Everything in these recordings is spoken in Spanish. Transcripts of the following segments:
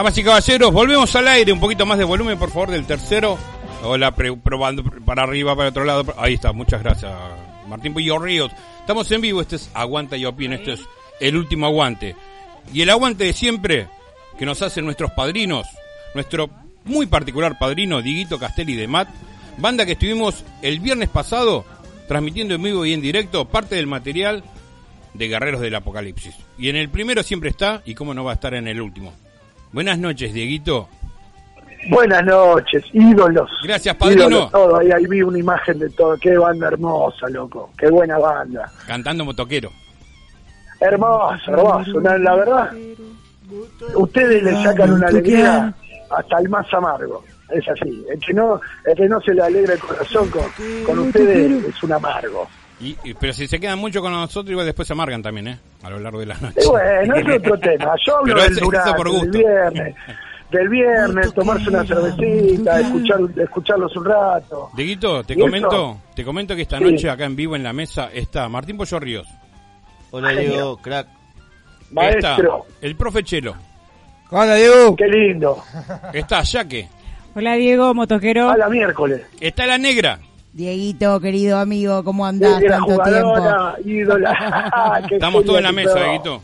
Damas y caballeros, volvemos al aire. Un poquito más de volumen, por favor, del tercero. Hola, probando para arriba, para otro lado. Ahí está, muchas gracias, Martín Puyo Ríos. Estamos en vivo, este es Aguanta y Opina, este es el último aguante. Y el aguante de siempre que nos hacen nuestros padrinos, nuestro muy particular padrino, Diguito Castelli de Mat, banda que estuvimos el viernes pasado transmitiendo en vivo y en directo parte del material de Guerreros del Apocalipsis. Y en el primero siempre está, y cómo no va a estar en el último. Buenas noches, Dieguito. Buenas noches, ídolos. Gracias, padrino. Ídolos, todo. Ahí, ahí vi una imagen de todo. Qué banda hermosa, loco. Qué buena banda. Cantando motoquero. Hermoso, hermoso. La verdad, ustedes le sacan una alegría hasta el más amargo. Es así. El que no, el que no se le alegra el corazón con, con ustedes es un amargo. Y, y- pero si se quedan mucho con nosotros, igual después se amargan también, ¿eh? A lo largo de la noche. Y bueno, es otro tema. Yo hablo Pero del viernes. Del viernes, tomarse una cervecita, escuchar, escucharlos un rato. Dieguito, te comento, te comento que esta Sí. noche acá en vivo en la mesa está Martín Pollo Ríos. Hola Diego, crack. Está Maestro, el profe Chelo. Hola, Diego. qué lindo. Está Yaque. Hola Diego, motoquero. A la miércoles. Está la negra. Dieguito, querido amigo, ¿cómo andás tanto tiempo? ídola. Estamos todos en la mesa. Dieguito.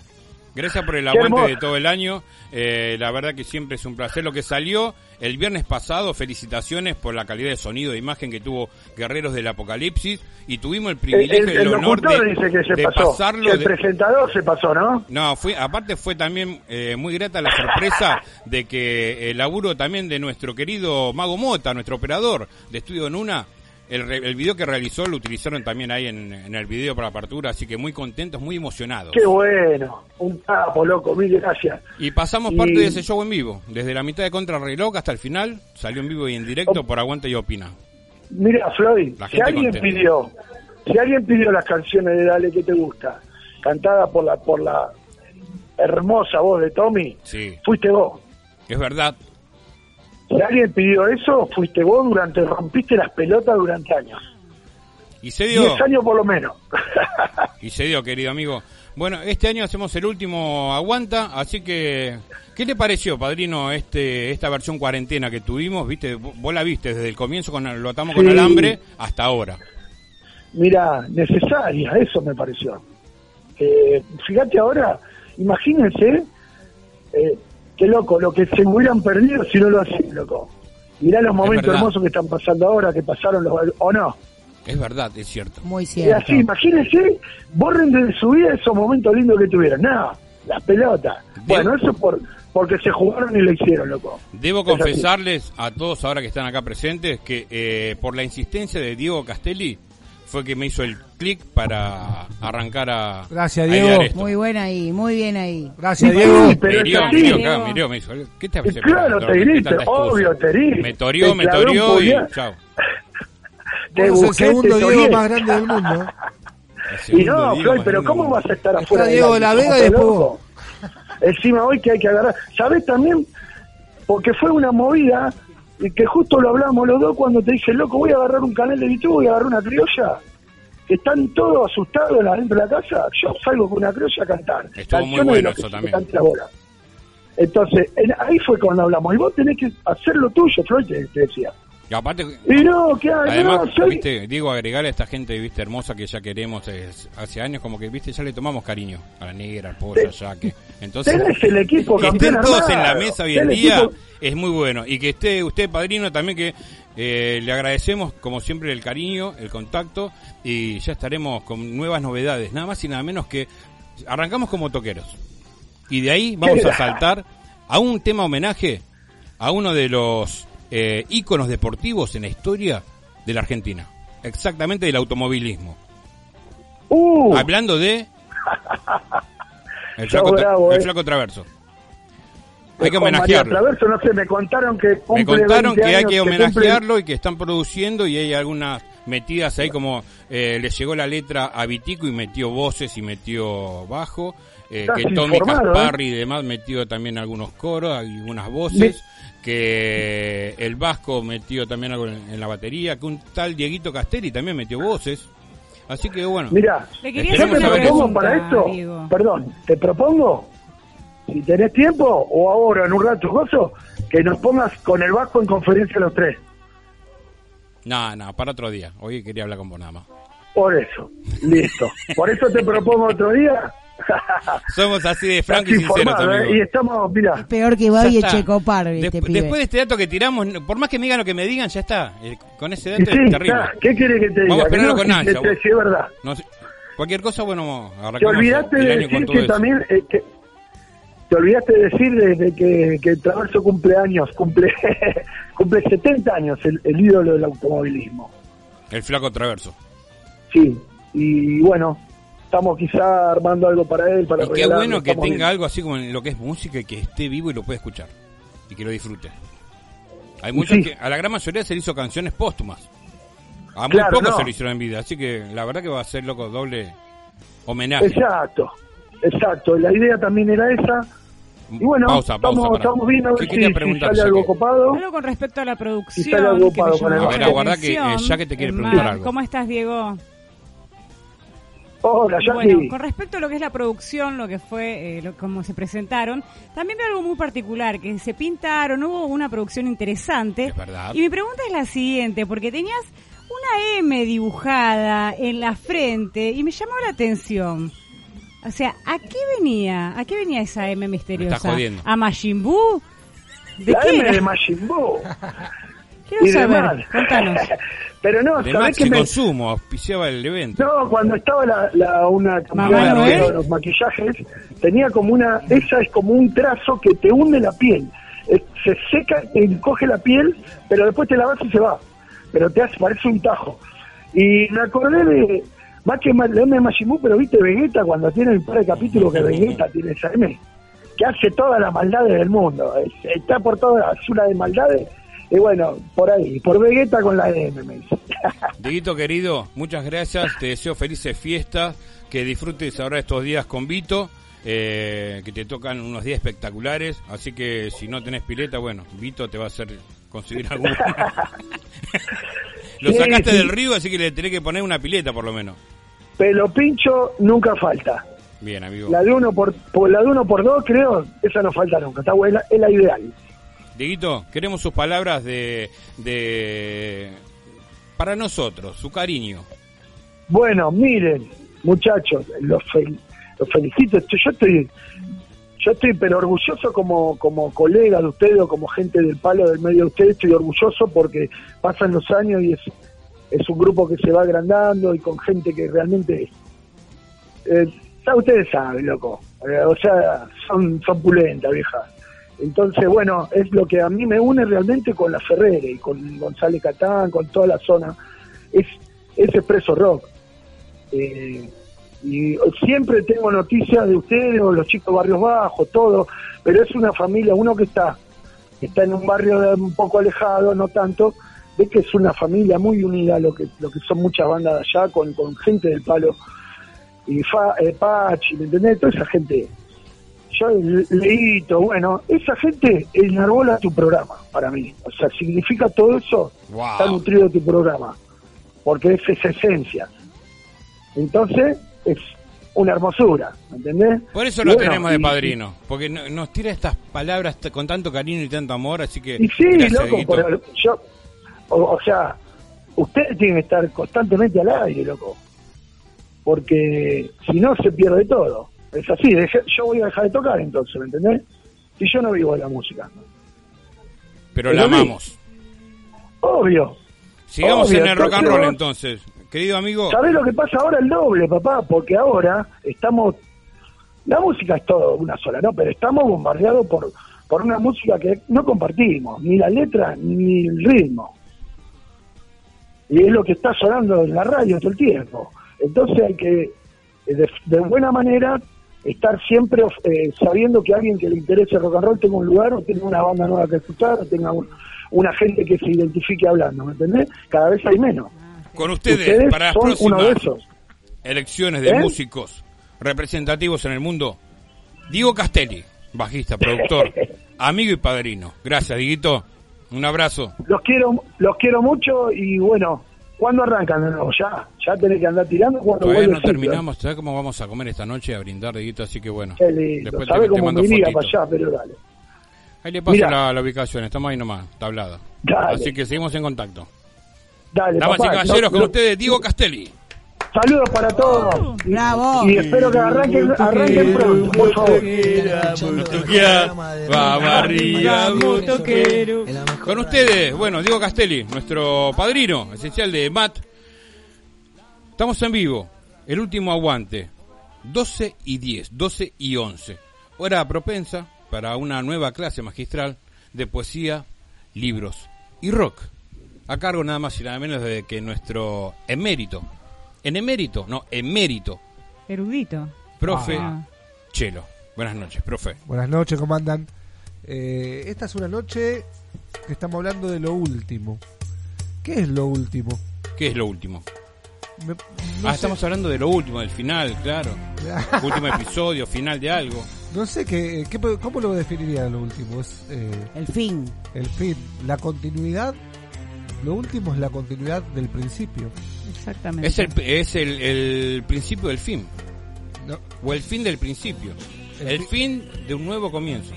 Gracias por el aguante de todo el año. Eh, la verdad que siempre es un placer. Lo que salió el viernes pasado, felicitaciones por la calidad de sonido e imagen que tuvo Guerreros del Apocalipsis. Y tuvimos el privilegio el, y el el honor de, dice que se de pasó. pasarlo. que el de- presentador se pasó, ¿no? No, fue, aparte fue también eh, muy grata la sorpresa de que el laburo también de nuestro querido Mago Mota, nuestro operador de Estudio Nuna, el, el video que realizó lo utilizaron también ahí en, en el video para apertura, así que muy contentos, muy emocionados. Qué bueno. Un capo, loco. Mil gracias. Y pasamos Y- parte de ese show en vivo, desde la mitad de Contrarreloj hasta el final, salió en vivo y en directo por Aguanta y Opina. Mira, Floyd, La si alguien contenta. pidió, si alguien pidió las canciones de Dale que te gusta, cantada por la por la hermosa voz de Tommy, Sí, fuiste vos. es verdad. Si alguien pidió eso, fuiste vos durante, rompiste las pelotas durante años. Y se dio. Diez años por lo menos. Y se dio, querido amigo. Bueno, este año hacemos el último Aguanta, así que, ¿qué le pareció, padrino, este esta versión cuarentena que tuvimos? ¿Viste? Vos la viste desde el comienzo, con, lo atamos con alambre, hasta ahora. Mira, necesaria, eso me pareció. Eh, fíjate ahora, imagínense, eh, qué loco, lo que se hubieran perdido si no lo hacían, loco. Mirá los momentos hermosos que están pasando ahora, que pasaron los... ¿O no? Es verdad, es cierto. Muy Y cierto. así, imagínense, borren de su vida esos momentos lindos que tuvieron. No, las pelotas. Bueno, eso por porque se jugaron y lo hicieron, loco. Debo confesarles a todos ahora que están acá presentes que eh, por la insistencia de Diego Castelli fue que me hizo el clic para arrancar a, Gracias, a Diego. esto. Muy buena ahí, muy bien ahí. Gracias, Diego. pero es así. miró acá, miró, me hizo. ¿Qué te hace claro, te ¿Qué grito, obvio, te grito. Me torió, me torió y chao. Te sos el segundo te Diego más grande del mundo. Y no, Diego Floyd, pero ¿cómo vas a estar Está afuera? del Diego aire? La Vega ¿Sos y después? Encima hoy que hay que agarrar. ¿Sabés también? Porque fue una movida y que justo lo hablamos los dos cuando te dije, loco, voy a agarrar un canal de YouTube, voy a agarrar una criolla. Que están todos asustados adentro de la casa. Yo salgo con una criolla a cantar. Estuvo muy bueno eso también. Entonces, en- ahí fue cuando hablamos. Y vos tenés que hacer lo tuyo, Floyd, te, te decía. Y aparte, Y no, ¿qué hay? además, no, soy- viste, digo, agregar a esta gente, viste, hermosa que ya queremos es- hace años, como que, viste, ya le tomamos cariño a la negra, al pollo, Te- a Jaque. Entonces, tenés el equipo que estén todos en la mesa hoy en día equipo- es muy bueno. Y que esté usted, padrino, también que eh, le agradecemos, como siempre, el cariño, el contacto, y ya estaremos con nuevas novedades, nada más y nada menos que arrancamos como toqueros. Y de ahí vamos a saltar a un tema homenaje a uno de los eh, íconos deportivos en la historia de la Argentina. Exactamente del automovilismo. Uh, Hablando de... El flaco, eh. flaco Traverso. Hay que homenajearlo. Traverso, no sé, me contaron que Me contaron 20 que hay que homenajearlo y que están produciendo y hay algunas metidas ahí como eh, le llegó la letra a Vitico y metió voces y metió bajo. eh, que Tommy Casparri y demás metió también algunos coros, algunas voces. Que el Vasco metió también algo en, la batería. Que un tal Dieguito Castelli también metió voces. Así que bueno. Mira, yo te propongo para esto, Diego. perdón, te propongo si tenés tiempo, o ahora en un rato, gozo, que nos pongas con el bajo en conferencia los tres. No, no, para otro día. Hoy quería hablar con vos nada más. Por eso, listo. Por eso te propongo otro día. Somos así de franco y sinceros, ¿eh? Y estamos, mira, Peor que Babi está. Echecopar, este pibe. después de este dato que tiramos, por más que me digan lo que me digan, ya está. Eh, con ese dato sí, es terrible. está, ¿qué quiere que te diga? Vamos a esperarlo no, con si ansia, te- vos. si es verdad. No cualquier cosa, bueno, Te olvidaste de decir que eso. también, eh, que- te olvidaste de decir desde que, que Traverso cumple años, cumple, cumple 70 años el, el ídolo del automovilismo. El flaco traverso. Sí, y bueno, estamos quizá armando algo para él, para Y qué bueno que tenga viendo. algo así como en lo que es música y que esté vivo y lo pueda escuchar. Y que lo disfrute. Hay muchos Sí. que, a la gran mayoría se le hizo canciones póstumas. A muy Claro, pocos no. se lo hicieron en vida. Así que la verdad que va a ser loco doble homenaje. Exacto, exacto, la idea también era esa. Y bueno, pausa, pausa. estamos, viendo a ver ¿Qué si, quería si preguntar, sale algo que- copado. Algo con respecto a la producción. Y sale algo que me ocupado con llamó el- A ver, la aguardá que, eh, ya que te quiere Eh, preguntar Mar, algo. ¿Cómo estás, Diego? Hola, Jackie. Bueno, con respecto a lo que es la producción, lo que fue, eh, lo, como se presentaron, también veo algo muy particular, que se pintaron, hubo una producción interesante. Es verdad. Y mi pregunta es la siguiente, porque tenías una M dibujada en la frente y me llamó la atención. O sea, ¿a qué venía? ¿A qué venía esa M misteriosa? jodiendo. ¿A Majin Buu? ¿De la qué M era? de Majin Buu. Quiero y saber, contanos. Pero no, De ¿sabés qué me, Consumo, auspiciaba el evento. No, cuando estaba la, la- una campeona Noel. de los maquillajes, tenía como una, esa es como un trazo que te hunde la piel. Eh, se seca, te encoge la piel, pero después te lavas y se va. Pero te hace, parece un tajo. Y me acordé de, más que ma- la M de Majin Buu, pero viste Vegeta cuando tiene el par de capítulos que Vegeta tiene esa M, que hace todas las maldades del mundo. Es- está por todas las una de maldades. Y bueno, por ahí, por Vegeta con la M, me dice. Dieguito querido, muchas gracias. Te deseo felices fiestas. Que disfrutes ahora estos días con Vito. eh, que te tocan unos días espectaculares. Así que si no tenés pileta, bueno, Vito te va a hacer conseguir algún. Lo Sí, sacaste sí. del río, así que le tenés que poner una pileta por lo menos. Pelo pincho nunca falta. Bien, amigo. La de uno por, por la de uno por dos, creo, esa no falta nunca. Está buena, es la ideal. Dieguito, queremos sus palabras de, de. Para nosotros, su cariño. Bueno, miren, muchachos, los, fel- los felicito. Yo estoy, yo estoy, pero orgulloso como, como colega de ustedes o como gente del palo del medio de ustedes. Estoy orgulloso porque pasan los años y es, es un grupo que se va agrandando y con gente que realmente. Eh, ustedes saben, loco. Eh, o sea, son, son pulentas, vieja. Entonces, bueno, es lo que a mí me une realmente con la Ferrere y con González Catán, con toda la zona. Es, es Expreso Rock. Eh, y siempre tengo noticias de ustedes o los chicos barrios bajos, todo, pero es una familia, uno que está, está en un barrio un poco alejado, no tanto, ve que es una familia muy unida, lo que, lo que son muchas bandas de allá, con, con gente del palo, y fa, eh, Pachi, ¿me entendés? Toda esa gente, yo le- leíto, bueno, esa gente enarbola tu programa para mí, o sea, significa todo eso, Wow. está nutrido tu programa, porque es esa esencia. Entonces, es una hermosura, ¿me entendés? Por eso Y lo bueno, tenemos de y- padrino, porque no- nos tira estas palabras con tanto cariño y tanto amor, así que. Y sí, gracias, loco, pero yo, o, o sea, ustedes tienen que estar constantemente al aire, loco, porque si no se pierde todo. Es así, deje- yo voy a dejar de tocar entonces, ¿me entendés? Si yo no vivo de la música. Pero la amamos. Obvio. Sigamos Obvio, en el rock and roll entonces. Querido amigo, ¿Sabés lo que pasa ahora? El doble, papá, porque ahora estamos... La música es todo una sola, ¿no? Pero estamos bombardeados por, por una música que no compartimos, ni la letra ni el ritmo. Y es lo que está sonando en la radio todo el tiempo. Entonces hay que, de, de buena manera, estar siempre eh, sabiendo que alguien que le interese el rock and roll tenga un lugar o tenga una banda nueva que escuchar o tenga un- una gente que se identifique hablando, ¿me entendés? Cada vez hay menos. con ustedes, Ustedes para las son uno de próximas esos. elecciones de ¿Eh? músicos representativos en el mundo, Diego Castelli, bajista, productor, amigo y padrino. Gracias, Diguito. Un abrazo. Los quiero, los quiero mucho y bueno, ¿Cuándo arrancan nuevo? Ya, ya tenés que andar tirando cuando Todavía no terminamos, ¿sabes cómo vamos a comer esta noche? A brindar, Dieguito, así que bueno. Después ¿Sabés te, te cómo mando me para allá? Pero dale. Ahí le paso la, la ubicación, estamos ahí nomás, tablada. Dale. Así que seguimos en contacto. Dale, Damas y papá. caballeros, No- con no- ustedes, Diego Castelli. Saludos para todos. Y- Bravo. Y espero que arranquen, arranquen pronto, por favor. Vamos arriba, motoquero. Con ustedes, bueno, Diego Castelli, nuestro padrino esencial de MAT. Estamos en vivo, el último aguante, 12 y 10, 12 y 11. Hora propensa para una nueva clase magistral de poesía, libros y rock. A cargo nada más y nada menos de que nuestro emérito, en emérito, no, emérito, Erudito. profe Ah. Chelo. Buenas noches, profe. Buenas noches, ¿cómo andan? Eh, esta es una noche que estamos hablando de lo último. ¿Qué es lo último? ¿Qué es lo último? Me- no ah, sé- estamos hablando de lo último, del final, claro. último episodio, final de algo. No sé qué, qué- cómo lo definiría lo último. Es eh, El fin. el fin, la continuidad. Lo último es la continuidad del principio. Exactamente. Es el, es el, el principio del fin, No, o el fin del principio. El El fi- fin de un nuevo comienzo.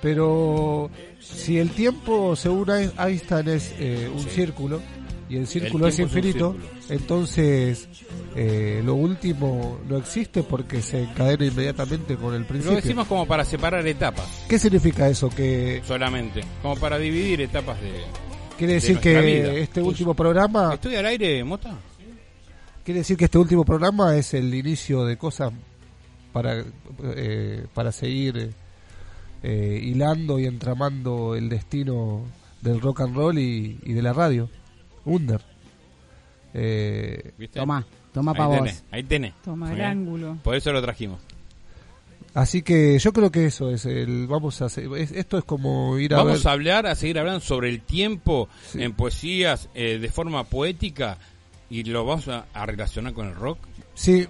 pero si el tiempo, según Ein- Einstein, es eh, un círculo y el círculo es infinito, círculo. entonces eh, lo último no existe porque se encadena inmediatamente con el Lo principio. decimos como para separar etapas, ¿Qué significa eso? Que solamente. Como para dividir etapas de... quiere decir que vida. este último programa ¿Estoy al aire, Mota? quiere decir que este último programa es el inicio de cosas para eh, para seguir eh, hilando y entramando el destino del rock and roll y, y de la radio. Under. Eh, ¿Viste? Toma, para vos. tenés, ahí tenés. Toma Muy el bien. ángulo. Por eso lo trajimos. Así que yo creo que eso es el vamos a hacer es- esto es como ir a Vamos ver a hablar, a seguir hablando sobre el tiempo Sí. en poesías eh, de forma poética y lo vamos a, a relacionar con el rock. Sí,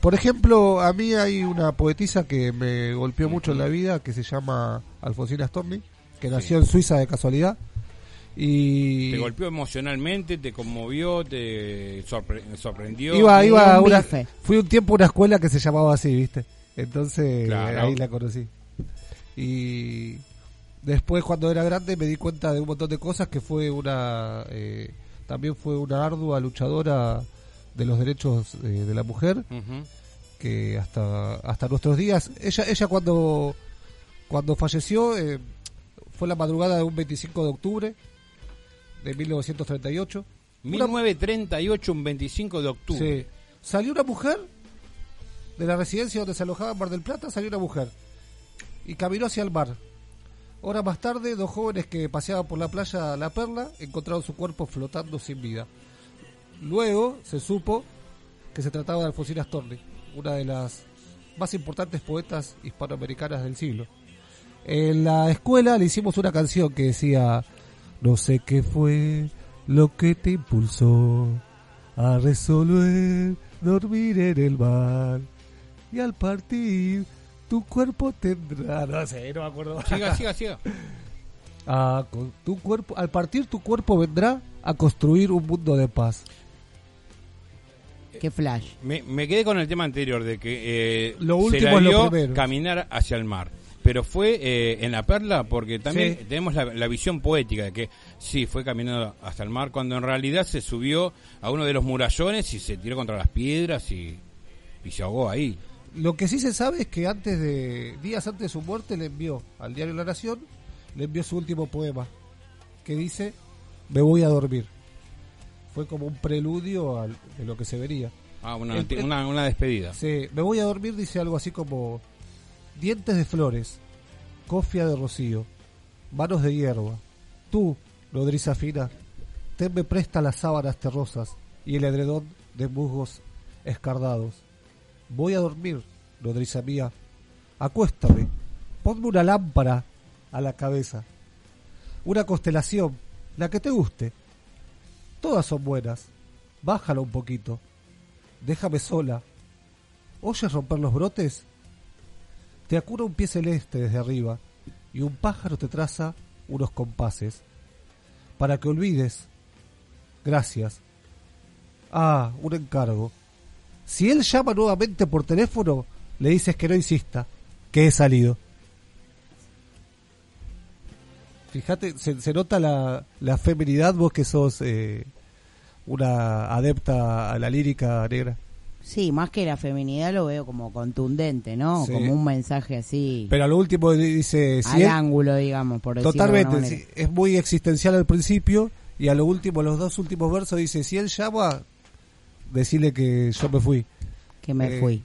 por ejemplo, a mí hay una poetisa que me golpeó mucho en la vida que se llama Alfonsina Storni, que nació en Suiza de casualidad. Y Te golpeó emocionalmente, te conmovió, te sorpre- sorprendió. iba, iba a un una, fui un tiempo a una escuela que se llamaba así, ¿viste? Entonces Claro. ahí la conocí. Y después cuando era grande me di cuenta de un montón de cosas que fue una eh, también fue una ardua luchadora de los derechos eh, de la mujer que hasta hasta nuestros días ella ella cuando cuando falleció eh, fue la madrugada de un 25 de octubre de 1938 Una- 1938, un 25 de octubre. Sí. Salió una mujer de la residencia donde se alojaba en Mar del Plata, salió una mujer y caminó hacia el mar. Horas más tarde, dos jóvenes que paseaban por la playa La Perla encontraron su cuerpo flotando sin vida. Luego se supo que se trataba de Alfonsina Storni, una de las más importantes poetas hispanoamericanas del siglo. En la escuela le hicimos una canción que decía, no sé qué fue lo que te impulsó a resolver dormir en el mar y al partir tu cuerpo tendrá, no sé, no me acuerdo. Siga, siga, siga. A con- tu cuerpo, al partir tu cuerpo vendrá a construir un mundo de paz. Qué flash. Me, me quedé con el tema anterior de que eh, Lo se último la es lo dio primero. caminar hacia el mar. Pero fue eh, en la perla porque también Sí. tenemos la, la visión poética de que sí, fue caminando hasta el mar cuando en realidad se subió a uno de los murallones y se tiró contra las piedras y, y se ahogó ahí. Lo que sí se sabe es que antes de días antes de su muerte le envió al diario La Nación, le envió su último poema que dice me voy a dormir. Fue como un preludio de lo que se vería. Ah, una, El- el- una, una despedida. Sí, me voy a dormir dice algo así como dientes de flores, cofia de rocío, manos de hierba. Tú, nodriza fina, tenme presta las sábanas terrosas y el edredón de musgos escardados. Voy a dormir, nodriza mía. Acuéstame, ponme una lámpara a la cabeza. Una constelación, la que te guste. Todas son buenas. Bájala un poquito. Déjame sola. ¿Oyes romper los brotes? Te acura un pie celeste desde arriba y un pájaro te traza unos compases. Para que olvides. Gracias. Ah, un encargo. Si él llama nuevamente por teléfono, le dices que no insista, que he salido. Fíjate, se, se nota la, la feminidad vos que sos eh, una adepta a la lírica negra. Sí, más que la feminidad lo veo como contundente, ¿no? Sí. Como un mensaje así Pero a lo último dice... al ángulo, digamos, por decirlo Totalmente, es muy existencial al principio y a lo último, los dos últimos versos dice, si él llama, decirle que yo me fui. que me Eh, fui.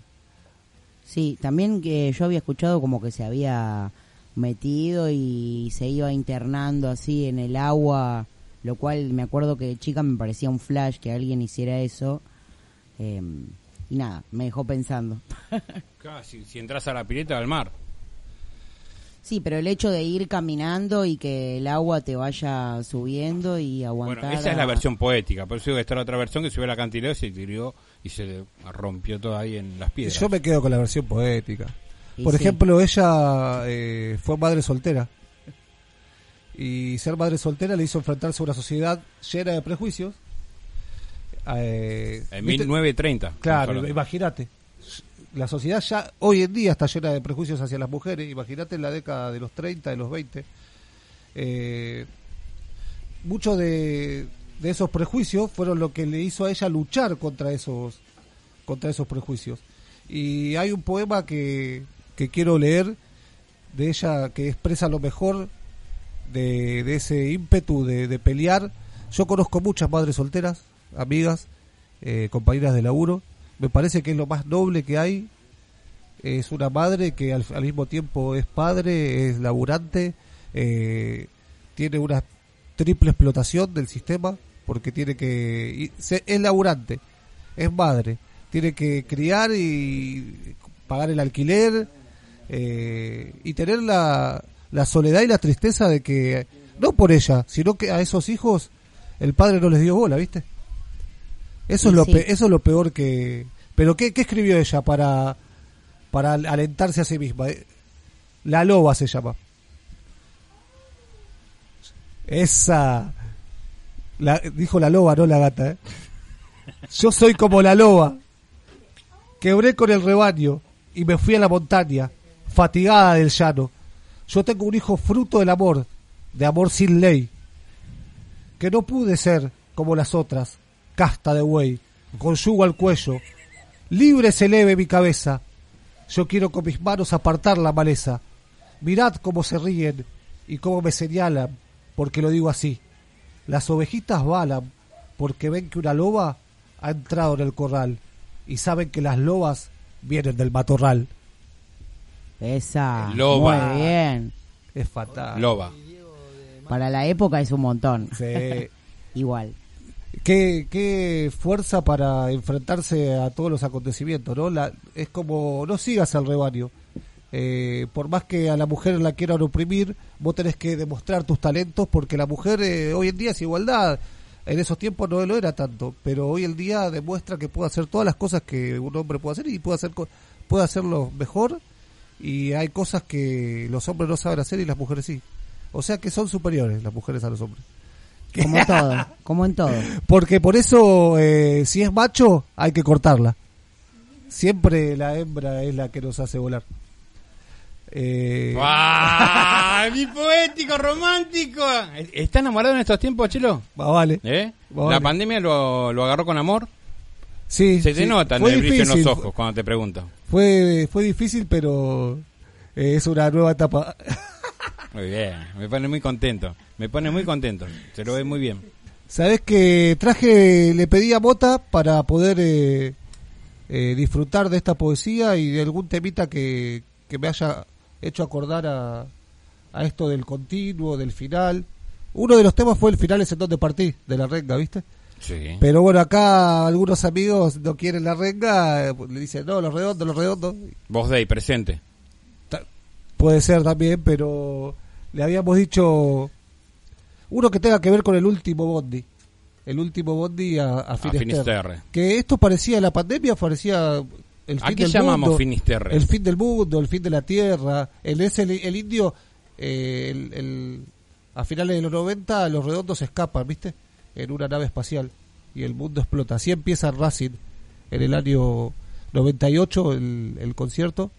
Sí, también que yo había escuchado como que se había metido y se iba internando así en el agua, lo cual me acuerdo que de chica me parecía un flash que alguien hiciera eso. Eh, y nada, me dejó pensando. Casi, si entras a la pileta al mar. Sí, pero el hecho de ir caminando y que el agua te vaya subiendo y aguantar. Bueno, esa es la versión poética. Por eso digo que está la otra versión que subió la acantilado y se tiró y se le rompió todo ahí en las piedras. Yo me quedo con la versión poética. Y Por sí. ejemplo, ella eh, fue madre soltera. Y ser madre soltera le hizo enfrentarse a una sociedad llena de prejuicios. Eh, En ¿viste? 1930. Claro, imagínate. La sociedad ya hoy en día está llena de prejuicios hacia las mujeres. Imagínate en la década de los 30, de los 20. Eh, muchos de, esos prejuicios fueron lo que le hizo a ella luchar contra esos, contra esos prejuicios. Y hay un poema que, que quiero leer de ella que expresa lo mejor de, de ese ímpetu de, de pelear. Yo conozco muchas madres solteras, amigas, eh, compañeras de laburo. Me parece que es lo más noble que hay. Es una madre que al, al mismo tiempo es padre, es laburante, eh, tiene una triple explotación del sistema porque tiene que y se- es laburante, es madre, tiene que criar y pagar el alquiler eh, y tener la, la soledad y la tristeza de que no por ella, sino que a esos hijos el padre no les dio bola, ¿viste? Eso es lo sí. pe- eso es lo peor que pero qué, qué escribió ella para para al- alentarse a sí misma. Eh, La loba se llama. Esa la, dijo la loba, no la gata, ¿eh? Yo soy como la loba. Quebré con el rebaño y me fui a la montaña, fatigada del llano. Yo tengo un hijo fruto del amor, de amor sin ley, que no pude ser como las otras, casta de buey, con yugo al cuello. Libre se eleve mi cabeza. Yo quiero con mis manos apartar la maleza. Mirad cómo se ríen y cómo me señalan, porque lo digo así. Las ovejitas balan porque ven que una loba ha entrado en el corral y saben que las lobas vienen del matorral. Esa. Loba. Muy bien. Es fatal. Loba. Para la época es un montón. Sí. Igual. Qué, fuerza para enfrentarse a todos los acontecimientos, ¿no? La, es como, no sigas al rebaño. Eh, por más que a la mujer la quieran oprimir, vos tenés que demostrar tus talentos porque la mujer eh, hoy en día es igualdad. En esos tiempos no lo era tanto, pero hoy en día demuestra que puede hacer todas las cosas que un hombre puede hacer y puede, hacer, puede hacerlo mejor. Y hay cosas que los hombres no saben hacer y las mujeres sí. O sea que son superiores las mujeres a los hombres. Como todo. Como en todo. Porque por eso, eh, si es macho, hay que cortarla. Siempre la hembra es la que nos hace volar. Eh, ¡Ah! ¡Mi poético, romántico! ¿Está enamorado en estos tiempos, Chelo? va, vale. ¿Eh? Vale. ¿La pandemia lo, lo agarró con amor? Sí, Se te sí. nota en Fue el brillo en los ojos cuando te pregunto. Fue, fue difícil, pero eh, es una nueva etapa. Muy bien, me pone muy contento. Me pone muy contento. Se lo ve muy bien. Sabes que traje, le pedí a Mota para poder eh, eh, disfrutar de esta poesía y de algún temita que, que me haya hecho acordar a, a esto del continuo, del final. Uno de los temas fue el final es en donde partí, de la renga, ¿viste? Sí. Pero bueno, acá algunos amigos no quieren la renga, eh, le dicen, no, los redondos, los redondos. Vos Day, presente. Puede ser también, pero le habíamos dicho uno que tenga que ver con el último Bondi. El último Bondi a, a Finisterre. Finisterre. Que esto parecía la pandemia, parecía el ¿A fin qué del llamamos mundo. Finisterre? El fin del mundo, el fin de la tierra. El, es el, el indio, eh, el, el- a finales de los 90 los redondos escapan, ¿viste? En una nave espacial. y el mundo explota. Así empieza Racing en el año 98 el, el concierto.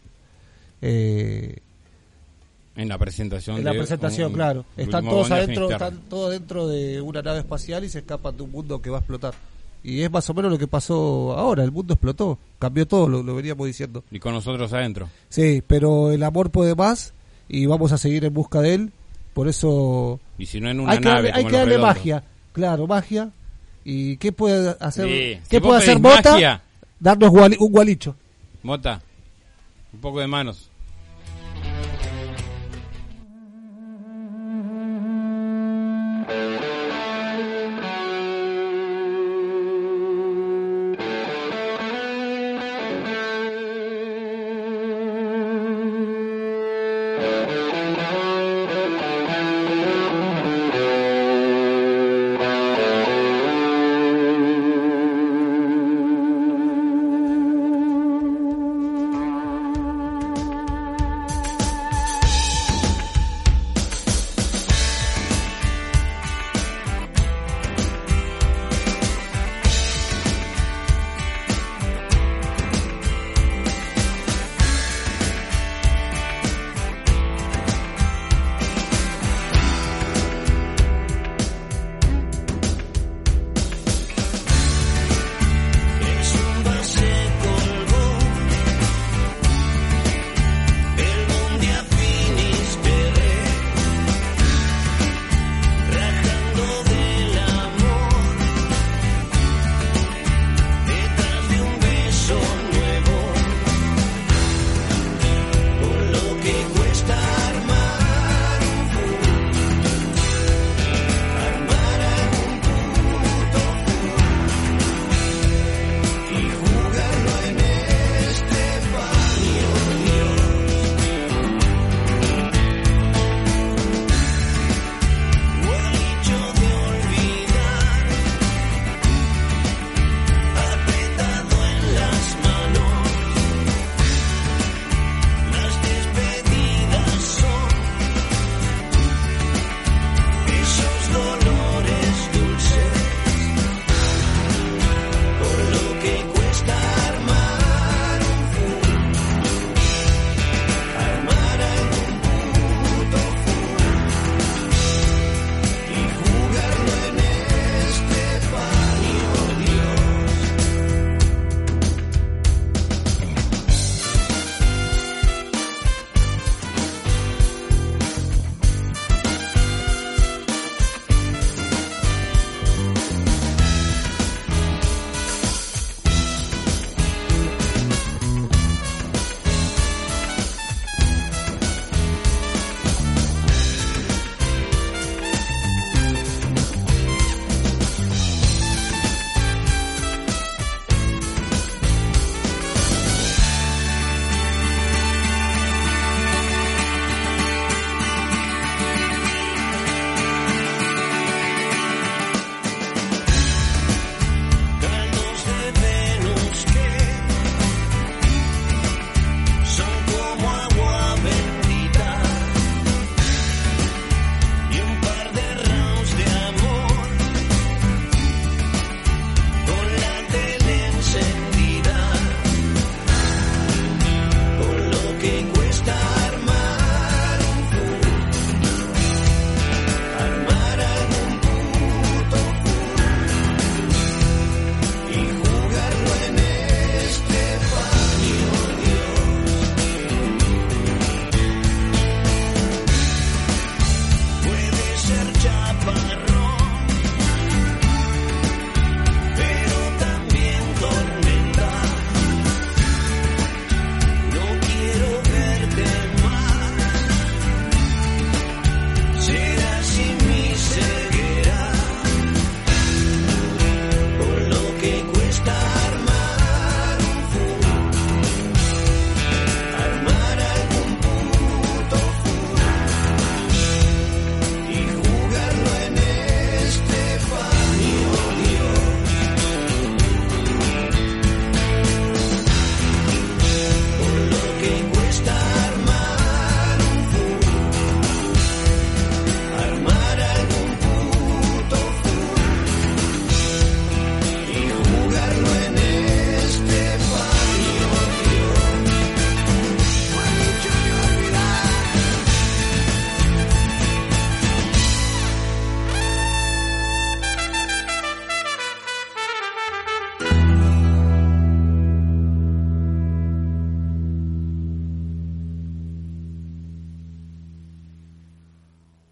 Eh, En la presentación. en la presentación, un- claro. Están todos adentro, están todos dentro de una nave espacial y se escapan de un mundo que va a explotar. Y es más o menos lo que pasó ahora, el mundo explotó, cambió todo, lo, lo veníamos diciendo. Y con nosotros adentro. Sí, pero el amor puede más y vamos a seguir en busca de él, por eso Y si no en una hay que darle, hay que darle magia, claro, magia. ¿Y qué puede hacer, Sí, qué si puede hacer Mota? magia. Darnos guali- un gualicho. Mota, un poco de manos.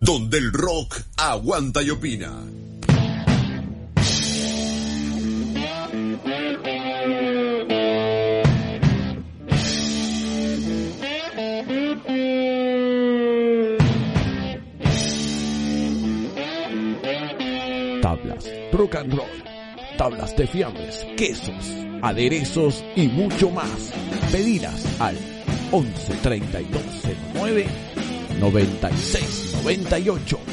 Donde el rock aguanta y opina. Tablas, rock and roll, tablas de fiambres, quesos, aderezos y mucho más. Pedidas al 11 32 09 96 98.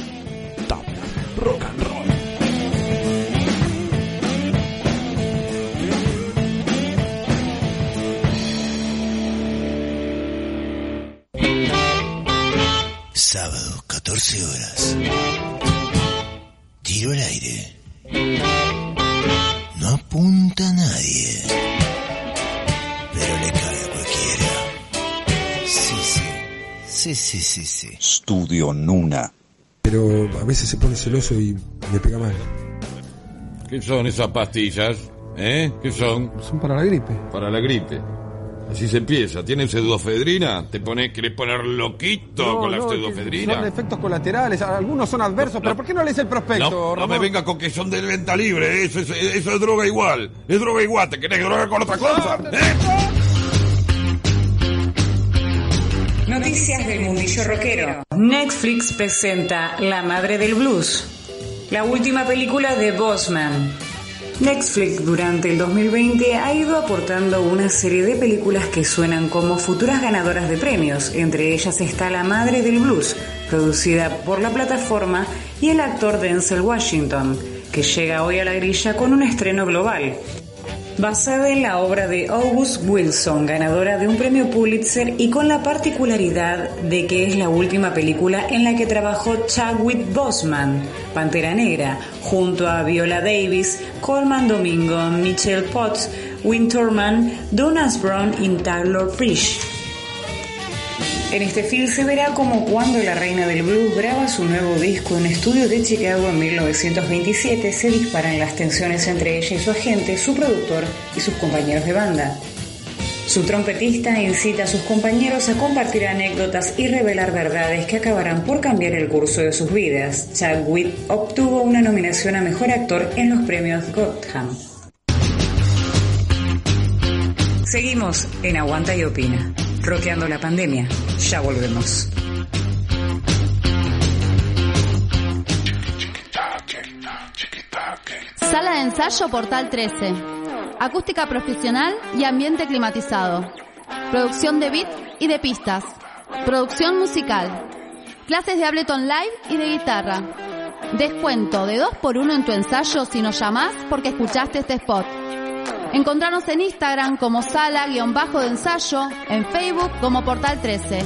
Sí. Estudio Nuna. Pero a veces se pone celoso y me pega mal. ¿Qué son esas pastillas? ¿Eh? ¿Qué son? Son para la gripe. Para la gripe. Así se empieza. ¿Tienes pseudofedrina? ¿Te pone, querés poner loquito con la no, pseudofedrina? Son efectos colaterales, algunos son adversos, pero ¿por qué no lees el prospecto, No, Ramón? me venga con que son de venta libre, eso es, eso es droga igual. Es droga igual, ¿te querés drogar con otra cosa? ¿Eh? Noticias del mundillo rockero. Netflix presenta La Madre del Blues, la última película de Bossman. Netflix durante el 2020 ha ido aportando una serie de películas que suenan como futuras ganadoras de premios. Entre ellas está La Madre del Blues, producida por la plataforma, y el actor Denzel Washington, que llega hoy a la grilla con un estreno global. Basada en la obra de August Wilson, ganadora de un premio Pulitzer y con la particularidad de que es la última película en la que trabajó Chadwick Boseman, Pantera Negra, junto a Viola Davis, Coleman Domingo, Michelle Potts, Winterman, Donas Brown y Taylor Fish. En este film se verá como cuando la reina del blues graba su nuevo disco en estudio de Chicago en 1927 se disparan las tensiones entre ella y su agente, su productor y sus compañeros de banda. Su trompetista incita a sus compañeros a compartir anécdotas y revelar verdades que acabarán por cambiar el curso de sus vidas. Chadwick obtuvo una nominación a Mejor Actor en los premios Gotham. Seguimos en Aguanta y Opina, roqueando la pandemia. Ya volvemos. Sala de ensayo Portal 13. Acústica profesional y ambiente climatizado. Producción de beat y de pistas. Producción musical. Clases de Ableton Live y de guitarra. Descuento de 2 por 1 en tu ensayo si nos llamás porque escuchaste este spot. Encontrarnos en Instagram como sala-de ensayo, en Facebook como Portal 13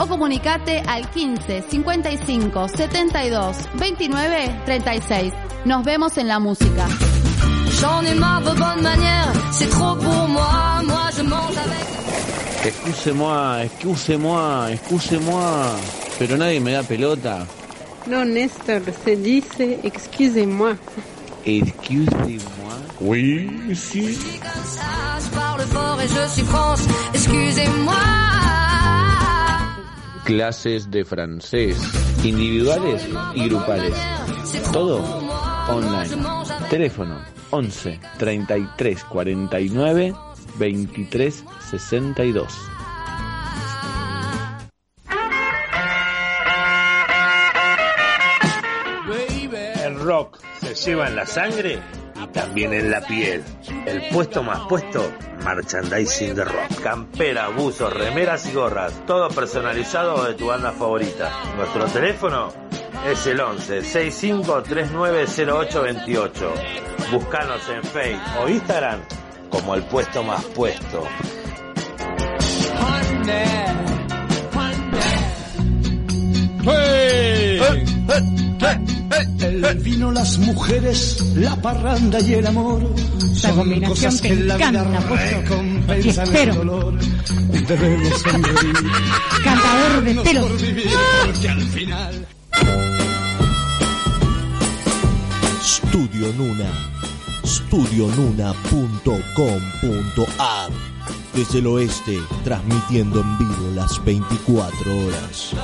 o comunicate al 15 55 72 29 36. Nos vemos en la música. J'en ai marre vos bonnes manières, c'est trop pour moi, moi je mange avec. Excuse-moi, excuse-moi, excuse-moi. Pero nadie me da pelota. No, Néstor, se dice excusez-moi. Excusez-moi. Oui, si. Comme ça, je parle fort et je suis France, excusez-moi. Clases de francés, individuales y grupales. Todo online. Teléfono 11 33 49 23 62. Rock se lleva en la sangre y también en la piel. El puesto más puesto, merchandising de rock. Campera, buzos, remeras y gorras, todo personalizado de tu banda favorita. Nuestro teléfono es el 11 65 39 0828. Búscanos en Facebook o Instagram como el puesto más puesto. El vino, las mujeres, la parranda y el amor son combinación cosas que en la vida recompensan el espero. dolor. Debemos sonreír. Cantador de pelo. por vivir, porque al final Studio Nuna. Studionuna.com.ar Desde el oeste, transmitiendo en vivo las 24 horas.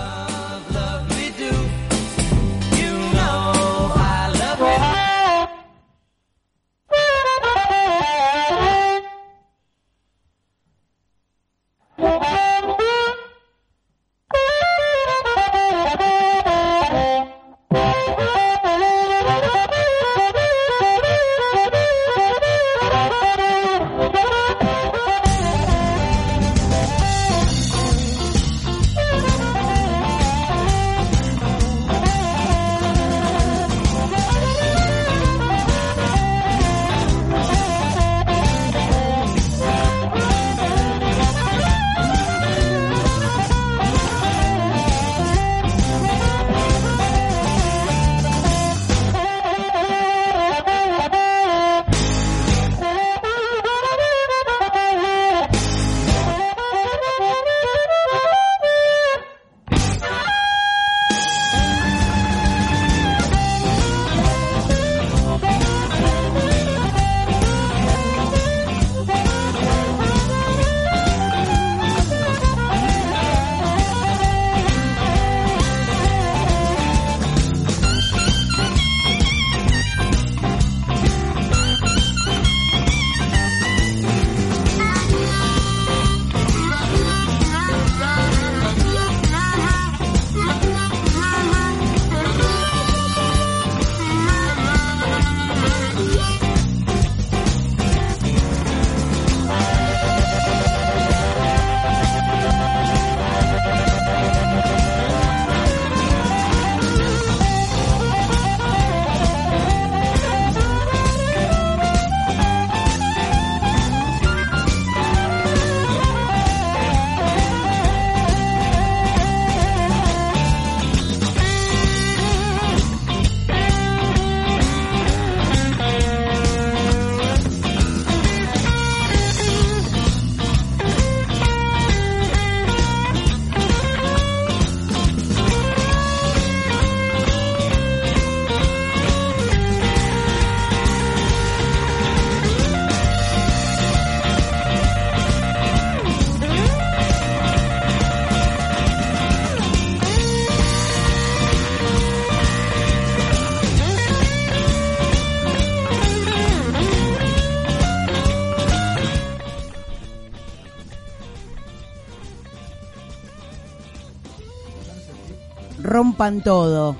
Rompan Todo.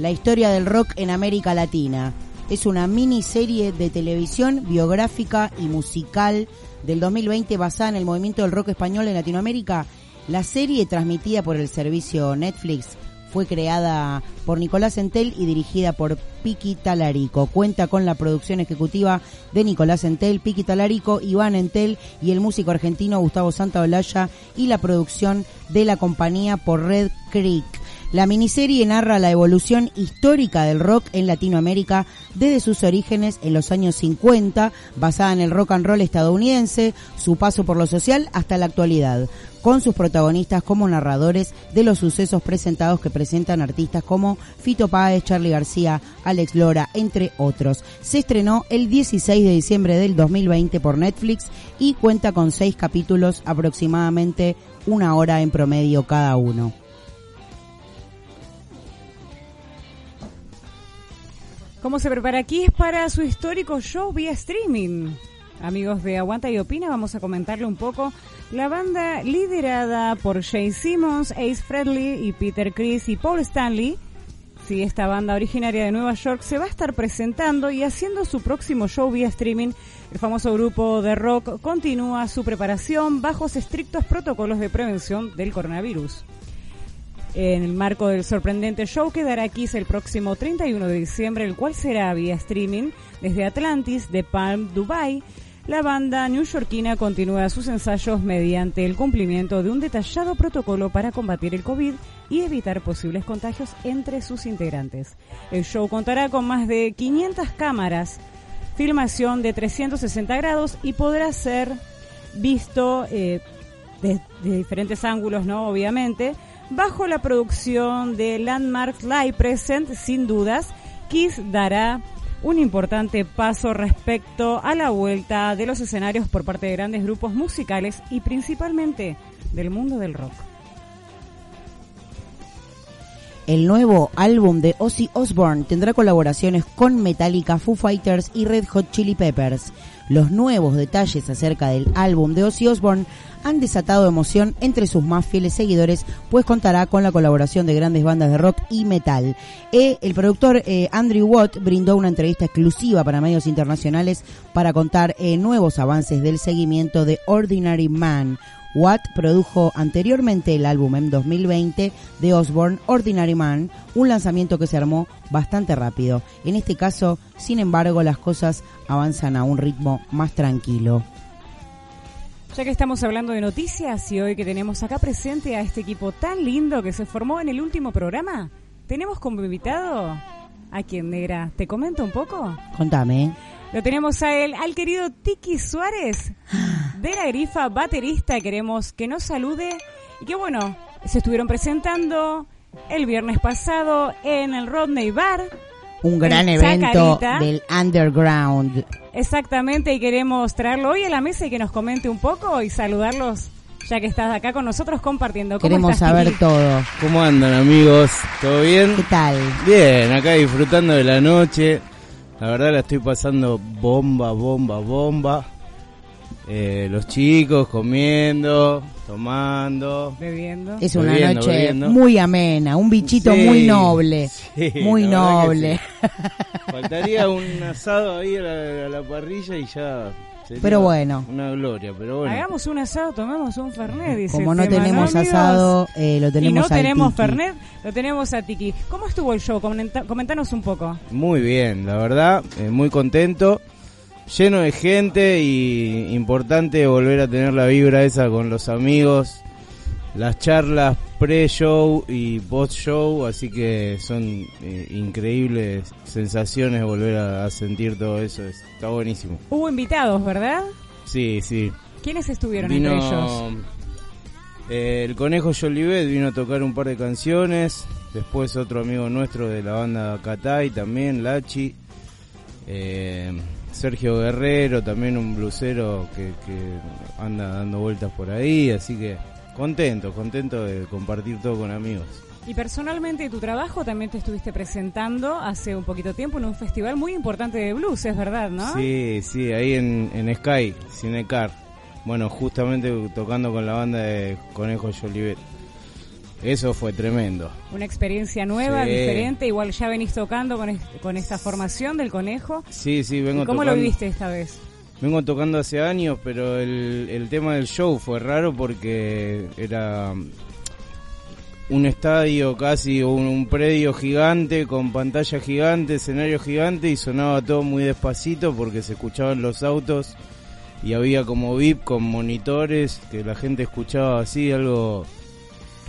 La historia del rock en América Latina. Es una miniserie de televisión biográfica y musical del 2020 basada en el movimiento del rock español en Latinoamérica. La serie transmitida por el servicio Netflix fue creada por Nicolás Entel y dirigida por Piki Talarico. Cuenta con la producción ejecutiva de Nicolás Entel, Piki Talarico, Iván Entel y el músico argentino Gustavo Santaolalla y la producción de la compañía por Red Creek. La miniserie narra la evolución histórica del rock en Latinoamérica desde sus orígenes en los años 50, basada en el rock and roll estadounidense, su paso por lo social hasta la actualidad, con sus protagonistas como narradores de los sucesos presentados que presentan artistas como Fito Páez, Charlie García, Alex Lora, entre otros. Se estrenó el 16 de diciembre del 2020 por Netflix y cuenta con seis capítulos, aproximadamente una hora en promedio cada uno. ¿Cómo se prepara aquí? Es para su histórico show vía streaming. Amigos de Aguanta y Opina, vamos a comentarle un poco. La banda liderada por Jay Simmons, Ace Frehley y Peter Chris y Paul Stanley, sí, esta banda originaria de Nueva York, se va a estar presentando y haciendo su próximo show vía streaming. El famoso grupo de rock continúa su preparación bajo estrictos protocolos de prevención del coronavirus en el marco del sorprendente show que dará Kiss el próximo 31 de diciembre, el cual será vía streaming desde Atlantis de Palm, Dubai. La banda newyorkina continúa sus ensayos mediante el cumplimiento de un detallado protocolo para combatir el COVID y evitar posibles contagios entre sus integrantes. El show contará con más de 500 cámaras, filmación de 360 grados y podrá ser visto eh, de, de diferentes ángulos, ¿no? Obviamente bajo la producción de Landmark Live Present, sin dudas, Kiss dará un importante paso respecto a la vuelta de los escenarios por parte de grandes grupos musicales y principalmente del mundo del rock. El nuevo álbum de Ozzy Osbourne tendrá colaboraciones con Metallica, Foo Fighters y Red Hot Chili Peppers. Los nuevos detalles acerca del álbum de Ozzy Osbourne han desatado emoción entre sus más fieles seguidores, pues contará con la colaboración de grandes bandas de rock y metal. Eh, el productor eh, Andrew Watt brindó una entrevista exclusiva para medios internacionales para contar eh, nuevos avances del seguimiento de Ordinary Man, Watt produjo anteriormente el álbum en 2020 de Osborne, Ordinary Man, un lanzamiento que se armó bastante rápido. En este caso, sin embargo, las cosas avanzan a un ritmo más tranquilo. Ya que estamos hablando de noticias y hoy que tenemos acá presente a este equipo tan lindo que se formó en el último programa, tenemos como invitado a quien negra. ¿Te comento un poco? Contame. Lo tenemos a él, al querido Tiki Suárez, de la grifa baterista. Queremos que nos salude y que bueno, se estuvieron presentando el viernes pasado en el Rodney Bar. Un gran en evento Chacarita. del underground. Exactamente, y queremos traerlo hoy a la mesa y que nos comente un poco y saludarlos, ya que estás acá con nosotros compartiendo. ¿Cómo Queremos estás, saber todo. ¿Cómo andan amigos? ¿Todo bien? ¿Qué tal? Bien, acá disfrutando de la noche. La verdad la estoy pasando bomba, bomba, bomba. Eh, los chicos comiendo, tomando. Bebiendo. Es una Bebiendo, noche bebiendo. muy amena, un bichito Sí, muy noble. sí, muy noble. Faltaría un asado ahí a la, a la parrilla y ya. sería Pero bueno. Una gloria, pero bueno. Hagamos un asado, tomemos un Fernet, dice Como no tema, tenemos asado, eh, lo tenemos Y no al tenemos Tiki. Fernet, lo tenemos a Tiki. ¿Cómo estuvo el show? Comenta- comentanos un poco. Muy bien, la verdad, eh, muy contento. Lleno de gente y importante volver a tener la vibra esa con los amigos. Las charlas pre-show y post-show, así que son eh, increíbles sensaciones volver a, a sentir todo eso. es- Está buenísimo. Hubo invitados, ¿verdad? Sí, sí. ¿Quiénes estuvieron Vino entre ellos? eh, el conejo Jolivet vino a tocar un par de canciones. Después otro amigo nuestro de la banda Catay también, Lachi. Eh, Sergio Guerrero, también un blusero que, que anda dando vueltas por ahí. Así que contento, contento de compartir todo con amigos. Y personalmente tu trabajo también te estuviste presentando hace un poquito tiempo en un festival muy importante de blues, es verdad, ¿no? Sí, sí, ahí en, en Sky, Cinecar. Bueno, justamente tocando con la banda de Conejo Jolivet. Eso fue tremendo. Una experiencia nueva, Sí. diferente. Igual ya venís tocando con, con esta formación del conejo. Sí, sí, vengo ¿Y ¿Cómo tocando. lo viviste esta vez? Vengo tocando hace años, pero el, el tema del show fue raro porque era un estadio casi, un, un predio gigante con pantalla gigante, escenario gigante y sonaba todo muy despacito porque se escuchaban los autos y había como VIP con monitores que la gente escuchaba así, algo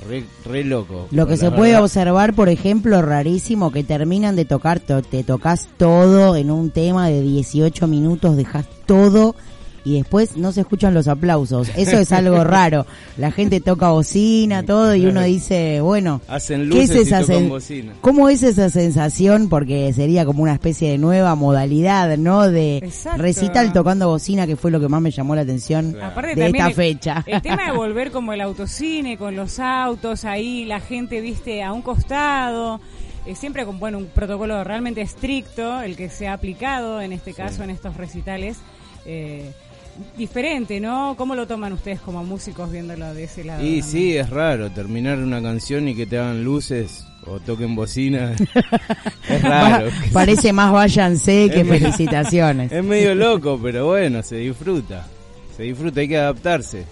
re, re loco. Lo que se puede observar, por ejemplo, rarísimo, que terminan de tocar, to- te tocas todo en un tema de 18 minutos, dejas todo y después no se escuchan los aplausos. Eso es algo raro. La gente toca bocina, todo, y uno dice, bueno, Hacen ¿qué luces es esa y tocan bocina. ¿Cómo es esa sensación? Porque sería como una especie de nueva modalidad, ¿no? De Exacto. recital tocando bocina, que fue lo que más me llamó la atención Aparte de esta el- fecha. El tema de volver como el autocine, con los autos, ahí la gente, viste, a un costado, eh, siempre con, bueno, un protocolo realmente estricto, el que se ha aplicado en este caso, en estos recitales. eh, diferente, ¿no? ¿Cómo lo toman ustedes como músicos viéndolo de ese lado? Y también? sí, es raro terminar una canción y que te hagan luces o toquen bocina. es raro. Pa- Parece más váyanse que Es felicitaciones. Es medio loco, pero bueno, se disfruta. Se disfruta, hay que adaptarse.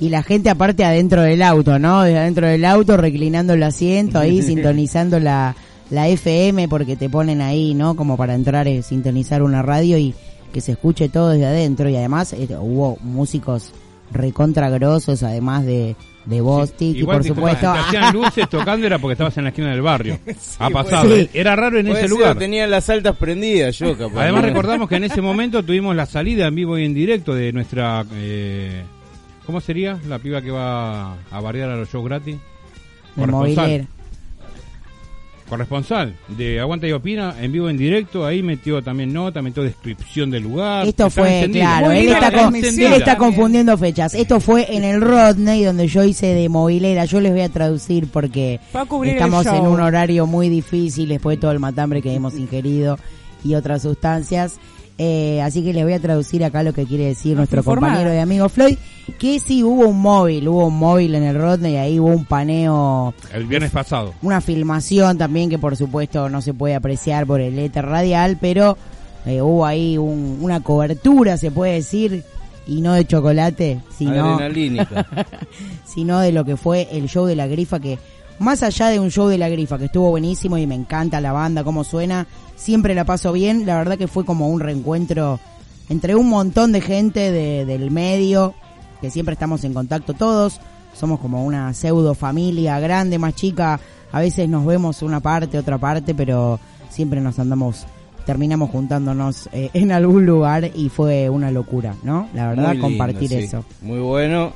Y la gente aparte adentro del auto, ¿no? Desde adentro del auto, reclinando el asiento, ahí sintonizando la, la FM, porque te ponen ahí, ¿no? Como para entrar, eh, sintonizar una radio y que se escuche todo desde adentro. Y además eh, hubo músicos recontra grosos, además de, de Bostic, y por supuesto... te hacían luces tocando era porque estabas en la esquina del barrio. ha pasado. Sí. Era raro en ese lugar. Tenía las altas prendidas yo, capaz. Además ¿no? recordamos que en ese momento tuvimos la salida en vivo y en directo de nuestra... eh, ¿Cómo sería? La piba que va a bardear a los shows gratis. movilera. Corresponsal de Aguanta y Opina en vivo en directo. Ahí metió también nota, metió descripción del lugar. Esto fue, claro, Muy él está, con- él está confundiendo fechas. Esto fue en el Rodney, donde yo hice de movilera. Yo les voy a traducir porque estamos en un horario muy difícil después de todo el matambre que hemos ingerido y otras sustancias. Eh, así que les voy a traducir acá lo que quiere decir nuestro informada. compañero y amigo Floyd, que sí hubo un móvil, hubo un móvil en el Rodney, ahí hubo un paneo El viernes pasado. una filmación también que por supuesto no se puede apreciar por el éter radial, pero eh, hubo ahí un- una cobertura, se puede decir, y no de chocolate, sino, sino de lo que fue el show de la grifa, que más allá de un show de la grifa, que estuvo buenísimo y me encanta la banda, cómo suena, siempre la paso bien, la verdad que fue como un reencuentro entre un montón de gente de- del medio, que siempre estamos en contacto todos, somos como una pseudo familia grande, más chica, a veces nos vemos una parte, otra parte, pero siempre nos andamos, terminamos juntándonos eh, en algún lugar y fue una locura, ¿no? La verdad, lindo, compartir sí. eso. Muy bueno.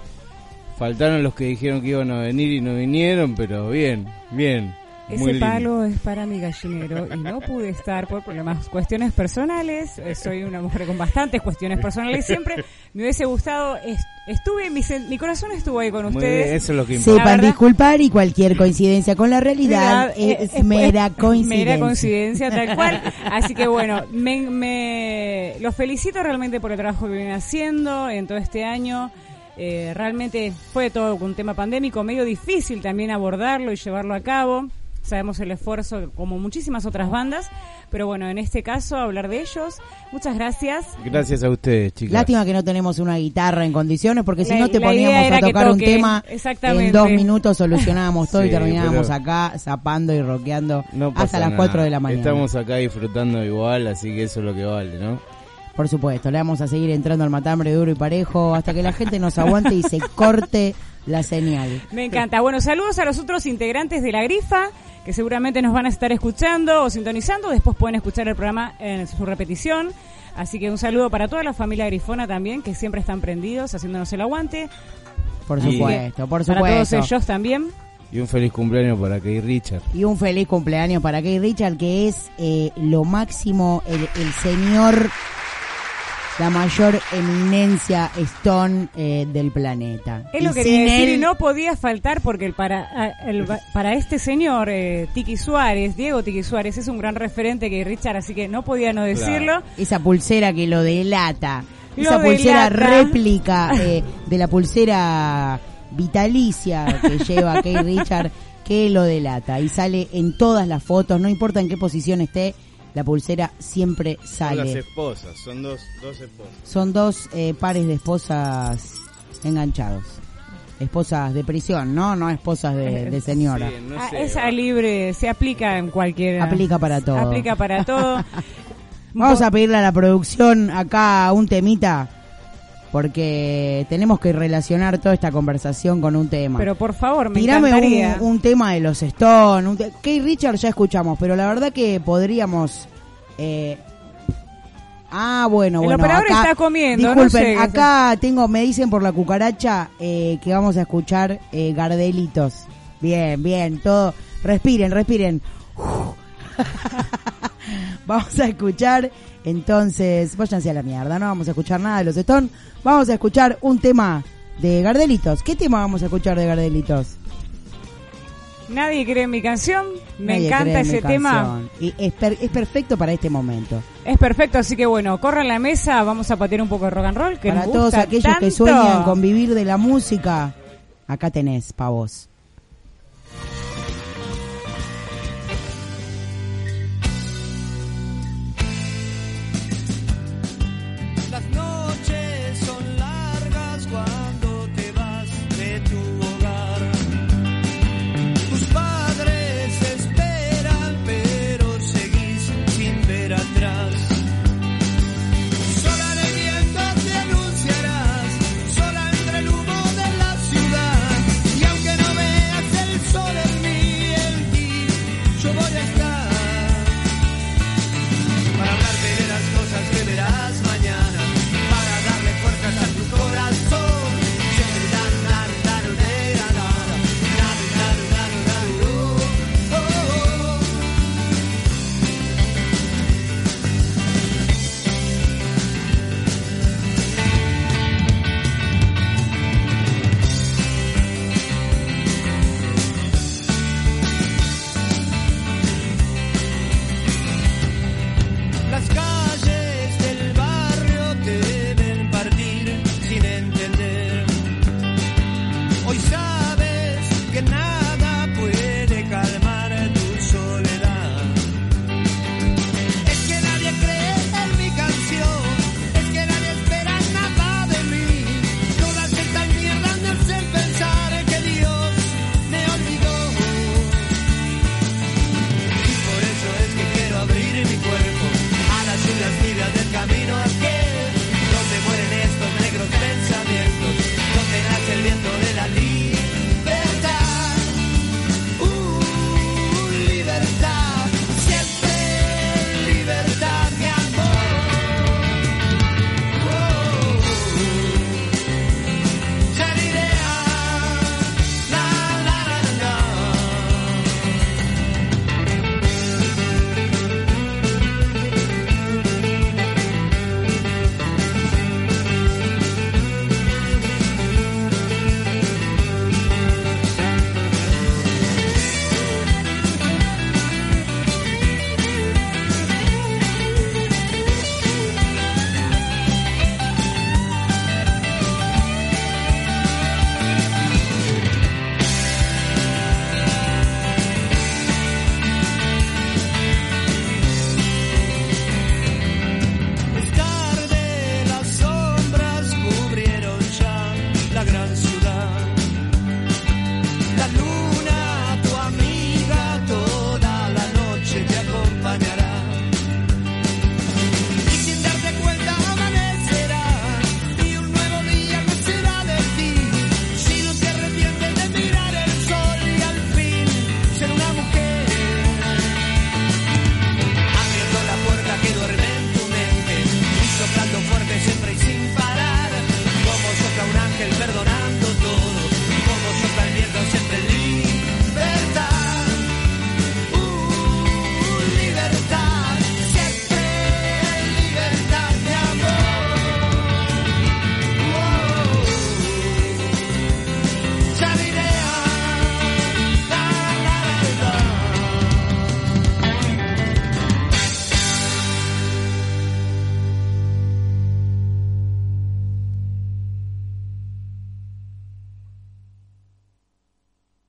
Faltaron los que dijeron que iban a venir y no vinieron, pero bien, bien. Ese muy lindo. palo es para mi gallinero y no pude estar por problemas, cuestiones personales. Eh, Soy una mujer con bastantes cuestiones personales. Siempre me hubiese gustado. es- estuve, mi, mi corazón estuvo ahí con Muy ustedes. bien, eso es lo que importa. Sepan disculpar y cualquier coincidencia con la realidad Realidad, es, eh, mera eh, coincidencia. Mera coincidencia, tal cual. Así que bueno, me, me- los felicito realmente por el trabajo que vienen haciendo en todo este año. Eh, realmente fue todo un tema pandémico, medio difícil también abordarlo y llevarlo a cabo. Sabemos el esfuerzo como muchísimas otras bandas, pero bueno, en este caso hablar de ellos. Muchas gracias. Gracias a ustedes, chicas. Lástima que no tenemos una guitarra en condiciones, porque si La- no te poníamos a tocar un tema, exactamente. en dos minutos solucionábamos todo y terminábamos acá zapando y rockeando No hasta las nada. 4 de la mañana. Estamos acá disfrutando igual, así que eso es lo que vale, ¿no? Por supuesto, le vamos a seguir entrando al matambre duro y parejo hasta que la gente nos aguante y se corte la señal. Me encanta. Bueno, saludos a los otros integrantes de la grifa, que seguramente nos van a estar escuchando o sintonizando. Después pueden escuchar el programa en su repetición. Así que un saludo para toda la familia grifona también, que siempre están prendidos, haciéndonos el aguante. Por supuesto, por Para todos supuesto. ellos también. Y un feliz cumpleaños para Kay Richard. Y un feliz cumpleaños para Kay Richard, que es eh, lo máximo, el, el señor, la mayor eminencia Stone eh, del planeta. Él lo Y quería decir él- y no podía faltar porque el para, el para este señor, eh, Tiki Suárez, Diego Tiki Suárez, es un gran referente que Richard, así que no podía no decirlo. Esa pulsera que lo delata. Lo esa pulsera delata. réplica eh, de la pulsera vitalicia que lleva Kate Richard que lo delata y sale en todas las fotos, no importa en qué posición esté, la pulsera siempre Son las sale. esposas, son dos, dos esposas. Son dos eh, pares de esposas enganchados. Esposas de prisión, ¿no? No esposas de, de señora. Ah, esa libre se aplica en cualquier. Aplica para todo. Aplica para todo. Vamos a pedirle a la producción acá un temita, porque tenemos que relacionar toda esta conversación con un tema. Pero por favor, me Tirame encantaría. un, un tema de los Stones. Un te- Kate Richard ya escuchamos, pero la verdad que podríamos. eh, Ah, bueno, El bueno. operador acá- está comiendo, Disculpen, acá tengo, me dicen por la cucaracha eh, que vamos a escuchar eh, Gardelitos. Bien, bien, todo. Respiren, respiren. Vamos a escuchar, entonces, váyanse a la mierda, no vamos a escuchar nada de los Stones. Vamos a escuchar un tema de Gardelitos. ¿Qué tema vamos a escuchar de Gardelitos? Nadie cree en mi canción. Me Nadie encanta ese tema. Y es, per- es perfecto para este momento. Es perfecto, así que bueno, corran la mesa, vamos a patear un poco de rock and roll. Que para nos todos aquellos que sueñan con vivir de la música, acá tenés, pa' vos.